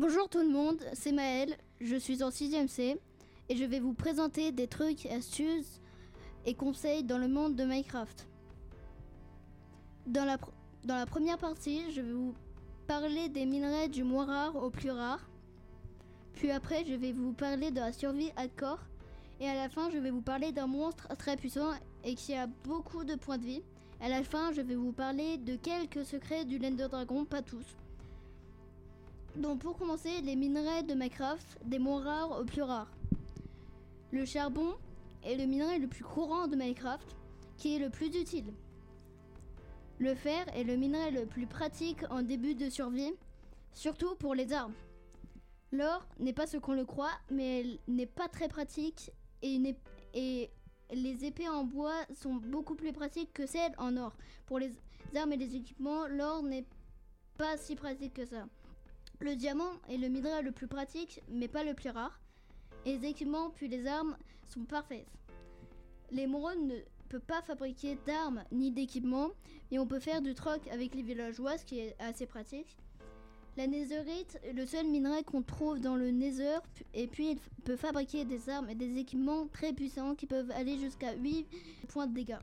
Bonjour tout le monde, c'est Maëlle, je suis en 6ème C et je vais vous présenter des trucs, astuces et conseils dans le monde de Minecraft. Dans la, première partie, je vais vous parler des minerais du moins rare au plus rare. Puis après, je vais vous parler de la survie hardcore. Et à la fin, je vais vous parler d'un monstre très puissant et qui a beaucoup de points de vie. À la fin, je vais vous parler de quelques secrets du Lender Dragon, pas tous. Donc pour commencer, les minerais de Minecraft, des moins rares aux plus rares. Le charbon est le minerai le plus courant de Minecraft, qui est le plus utile. Le fer est le minerai le plus pratique en début de survie, surtout pour les armes. L'or n'est pas ce qu'on le croit, mais n'est pas très pratique et les épées en bois sont beaucoup plus pratiques que celles en or. Pour les armes et les équipements, l'or n'est pas si pratique que ça. Le diamant est le minerai le plus pratique, mais pas le plus rare. Et les équipements puis les armes sont parfaits. L'émeraude ne peut pas fabriquer d'armes ni d'équipements, mais on peut faire du troc avec les villageois, ce qui est assez pratique. La netherite est le seul minerai qu'on trouve dans le nether, et puis il peut fabriquer des armes et des équipements très puissants qui peuvent aller jusqu'à 8 points de dégâts.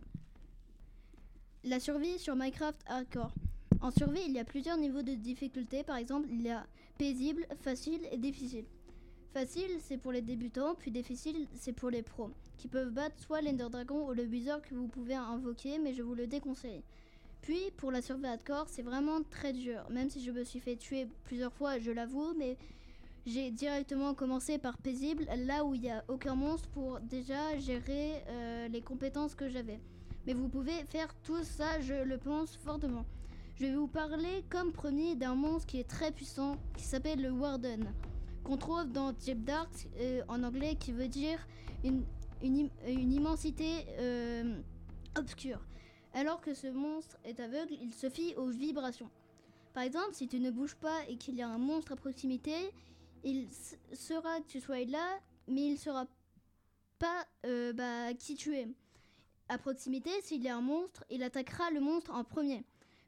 La survie sur Minecraft Hardcore. En survie, il y a plusieurs niveaux de difficulté. Par exemple, il y a paisible, facile et difficile. Facile, c'est pour les débutants, puis difficile, c'est pour les pros, qui peuvent battre soit l'Ender Dragon ou le Wizard que vous pouvez invoquer, mais je vous le déconseille. Puis, pour la survie hardcore, c'est vraiment très dur, même si je me suis fait tuer plusieurs fois, je l'avoue, mais j'ai directement commencé par paisible, là où il n'y a aucun monstre, pour déjà gérer euh, les compétences que j'avais. Mais vous pouvez faire tout ça, je le pense fortement. Je vais vous parler comme premier d'un monstre qui est très puissant, qui s'appelle le Warden, qu'on trouve dans Deep Dark euh, en anglais, qui veut dire une, une, une immensité euh, obscure. Alors que ce monstre est aveugle, il se fie aux vibrations. Par exemple, si tu ne bouges pas et qu'il y a un monstre à proximité, il saura que tu sois là, mais il saura pas euh, bah, qui tu es. À proximité, s'il y a un monstre, il attaquera le monstre en premier.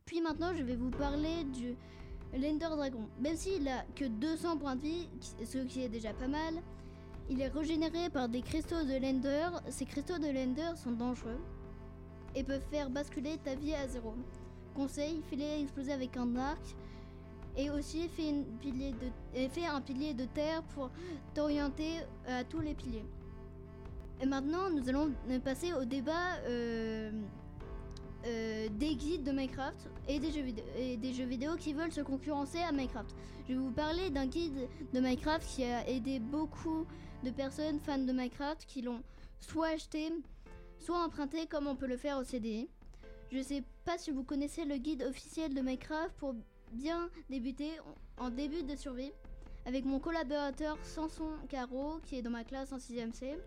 Puis maintenant, je vais vous parler du l'Ender Dragon. Même s'il a que 200 points de vie, ce qui est déjà pas mal, il est régénéré par des cristaux de l'Ender. Ces cristaux de l'Ender sont dangereux et peuvent faire basculer ta vie à zéro. Conseil, fais-les exploser avec un arc et aussi fais, un pilier de terre pour t'orienter à tous les piliers. Et maintenant, nous allons euh, passer au débat euh, euh, des guides de Minecraft et des, jeux vidéo, qui veulent se concurrencer à Minecraft. Je vais vous parler d'un guide de Minecraft qui a aidé beaucoup de personnes fans de Minecraft qui l'ont soit acheté, soit emprunté comme on peut le faire au CDI. Je sais pas si vous connaissez le guide officiel de Minecraft pour bien débuter en début de survie avec mon collaborateur Samson Caro qui est dans ma classe en 6ème C.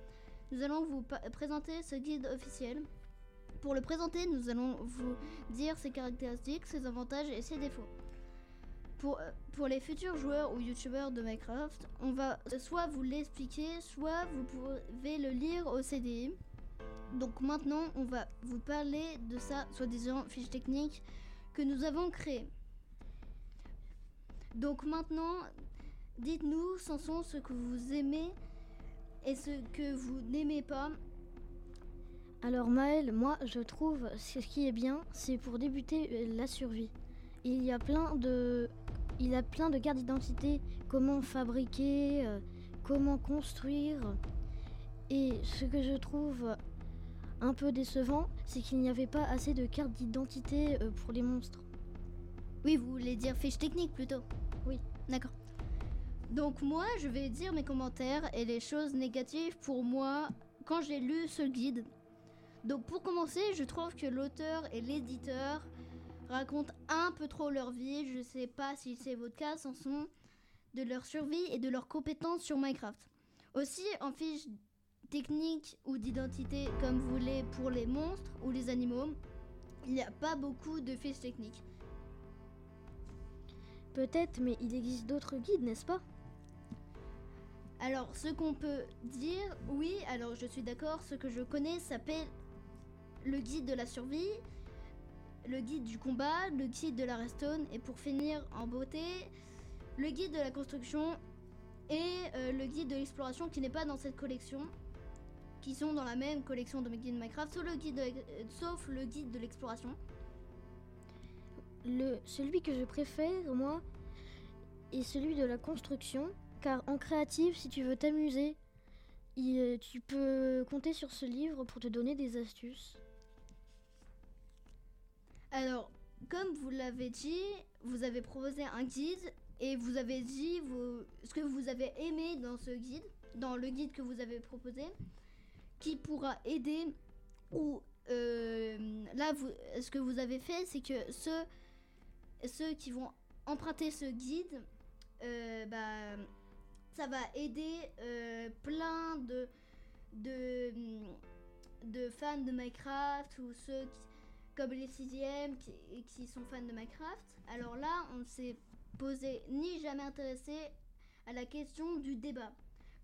Nous allons vous présenter ce guide officiel. Pour le présenter, nous allons vous dire ses caractéristiques, ses avantages et ses défauts. Pour, euh, pour les futurs joueurs ou youtubeurs de Minecraft, on va soit vous l'expliquer, soit vous pouvez le lire au CDI. Donc maintenant, on va vous parler de sa soi-disant fiche technique que nous avons créée. Donc maintenant, dites-nous, Samson, ce que vous aimez et ce que vous n'aimez pas. Alors Maël, moi je trouve ce qui est bien, c'est pour débuter euh, la survie. Il y a plein de, il y a plein de cartes d'identité, comment fabriquer, euh, comment construire. Et ce que je trouve un peu décevant, c'est qu'il n'y avait pas assez de cartes d'identité euh, pour les monstres. Oui, vous voulez dire fiche technique plutôt? Oui. D'accord. Donc moi, je vais dire mes commentaires et les choses négatives pour moi quand j'ai lu ce guide. Donc pour commencer, je trouve que l'auteur et l'éditeur racontent un peu trop leur vie. Je sais pas si c'est votre cas, Samson, de leur survie et de leurs compétences sur Minecraft. Aussi, en fiche technique ou d'identité, comme vous voulez pour les monstres ou les animaux, il n'y a pas beaucoup de fiches techniques. Peut-être, mais il existe d'autres guides, n'est-ce pas? Alors, ce qu'on peut dire, oui, alors je suis d'accord, ce que je connais s'appelle le guide de la survie, le guide du combat, le guide de la redstone, et pour finir en beauté, le guide de la construction et euh, le guide de l'exploration qui n'est pas dans cette collection, qui sont dans la même collection de mes Minecraft, sauf le guide de, euh, sauf le guide de l'exploration. Le, celui que je préfère, moi, est celui de la construction, car en créative, si tu veux t'amuser, tu peux compter sur ce livre pour te donner des astuces. Alors, comme vous l'avez dit, vous avez proposé un guide et vous avez dit ce que vous avez aimé dans ce guide, dans le guide que vous avez proposé, qui pourra aider ou euh, là, ce que vous avez fait, c'est que ceux, qui vont emprunter ce guide, euh, bah, ça va aider euh, plein de, de, de fans de Minecraft ou ceux qui, comme les sixièmes qui, qui sont fans de Minecraft. Alors là, on ne s'est posé ni jamais intéressé à la question du débat.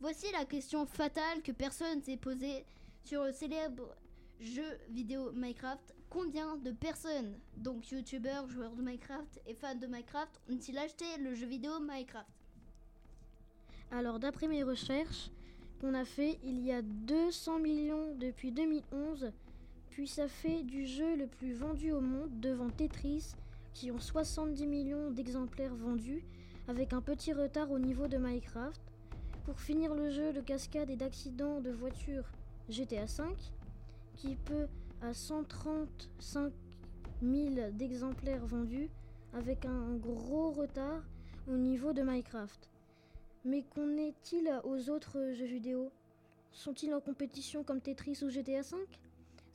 Voici la question fatale que personne s'est posée sur le célèbre jeu vidéo Minecraft. Combien de personnes, donc youtubeurs, joueurs de Minecraft et fans de Minecraft, ont-ils acheté le jeu vidéo Minecraft? Alors, d'après mes recherches qu'on a fait, il y a 200 millions depuis 2011, puis ça fait du jeu le plus vendu au monde devant Tetris, qui ont 70 millions d'exemplaires vendus, avec un petit retard au niveau de Minecraft. Pour finir le jeu de cascade et d'accidents de voiture GTA V, qui peut à 135 000 d'exemplaires vendus, avec un gros retard au niveau de Minecraft. Mais qu'en est-il aux autres jeux vidéo? Sont-ils en compétition comme Tetris ou GTA V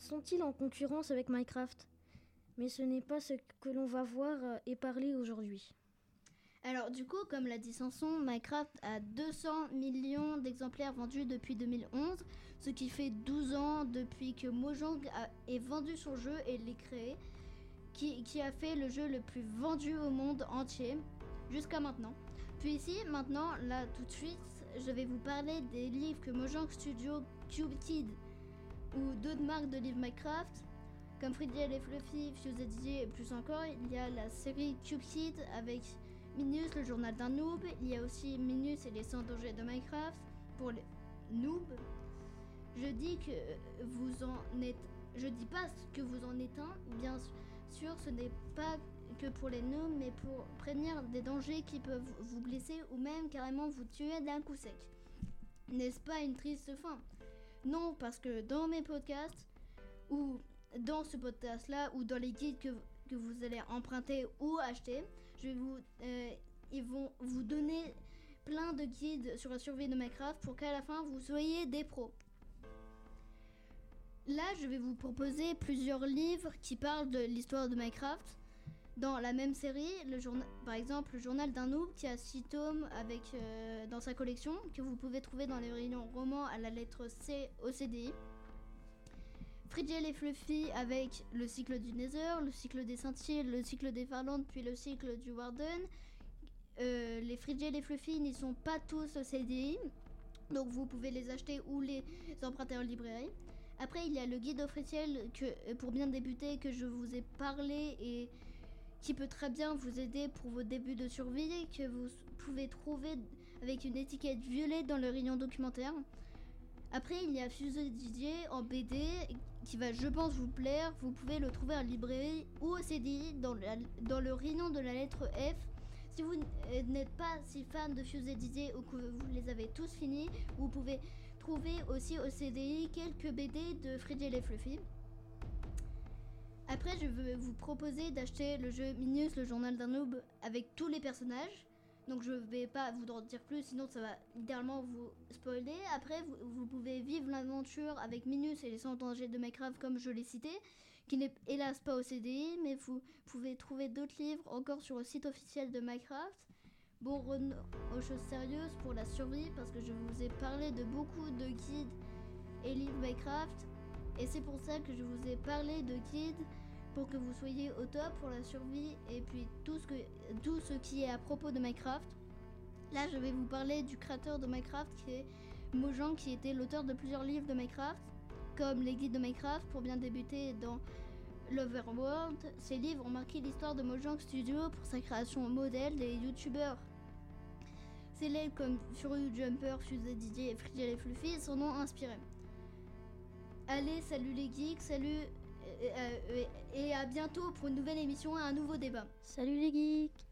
Sont-ils en concurrence avec Minecraft? Mais ce n'est pas ce que l'on va voir euh, et parler aujourd'hui. Alors du coup, comme l'a dit Sanson, Minecraft a 200 millions d'exemplaires vendus depuis 2011, ce qui fait 12 ans depuis que Mojang a, est vendu son jeu et l'est créé, qui, a fait le jeu le plus vendu au monde entier jusqu'à maintenant. Puis ici, maintenant, là tout de suite, je vais vous parler des livres que Mojang Studio, Cube ou d'autres marques de livres Minecraft comme Fridiel et Fluffy, Fuse et plus encore, il y a la série Cube Kid avec Minus, le journal d'un noob. Il y a aussi Minus et les 100 dangers de Minecraft pour les noobs. Je dis que vous en êtes. Je dis pas que vous en êtes un, bien sûr, ce n'est pas que pour les noobs, mais pour prévenir des dangers qui peuvent vous blesser ou même carrément vous tuer d'un coup sec. N'est-ce pas une triste fin? Non, parce que dans mes podcasts, ou dans ce podcast-là, ou dans les guides que, que vous allez emprunter ou acheter, je vais vous, euh, ils vont vous donner plein de guides sur la survie de Minecraft pour qu'à la fin vous soyez des pros. Là, je vais vous proposer plusieurs livres qui parlent de l'histoire de Minecraft. Dans la même série, par exemple, le journal d'un noob qui a 6 tomes avec, euh, dans sa collection, que vous pouvez trouver dans les rayons romans à la lettre C au CDI. Frigiel et Fluffy avec le cycle du Nether, le cycle des Sentiers, le cycle des Farlandes, puis le cycle du Warden. Euh, les Frigiel et Fluffy n'y sont pas tous au CDI, donc vous pouvez les acheter ou les emprunter en librairie. Après, il y a le guide officiel pour bien débuter que je vous ai parlé et qui peut très bien vous aider pour vos débuts de survie, que vous pouvez trouver avec une étiquette violet dans le rayon documentaire. Après, il y a Fusée Didier en BD qui va, je pense, vous plaire. Vous pouvez le trouver en librairie ou au CDI dans le, rayon de la lettre F. Si vous n'êtes pas si fan de Fusée Didier ou que vous les avez tous finis, vous pouvez trouver aussi au CDI quelques BD de Frigiel et Fluffy. Après, je vais vous proposer d'acheter le jeu Minus, le journal d'un noob, avec tous les personnages. Donc je vais pas vous en dire plus, sinon ça va littéralement vous spoiler. Après, vous, pouvez vivre l'aventure avec Minus et les 100 dangers de Minecraft comme je l'ai cité, qui n'est hélas pas au CDI, mais vous pouvez trouver d'autres livres encore sur le site officiel de Minecraft. Bon, aux choses sérieuses pour la survie, parce que je vous ai parlé de beaucoup de guides et livres Minecraft, et c'est pour ça que je vous ai parlé de guides pour que vous soyez au top pour la survie et puis tout ce, que, tout ce qui est à propos de Minecraft. Là, je vais vous parler du créateur de Minecraft qui est Mojang, qui était l'auteur de plusieurs livres de Minecraft, comme les guides de Minecraft pour bien débuter dans l'Overworld. Ces livres ont marqué l'histoire de Mojang Studio pour sa création modèle des youtubeurs célèbres comme Furious Jumper, Fusée Didier, Frigel et Fluffy s'en ont inspiré. Allez, salut les geeks, salut et à bientôt pour une nouvelle émission et un nouveau débat. Salut les geeks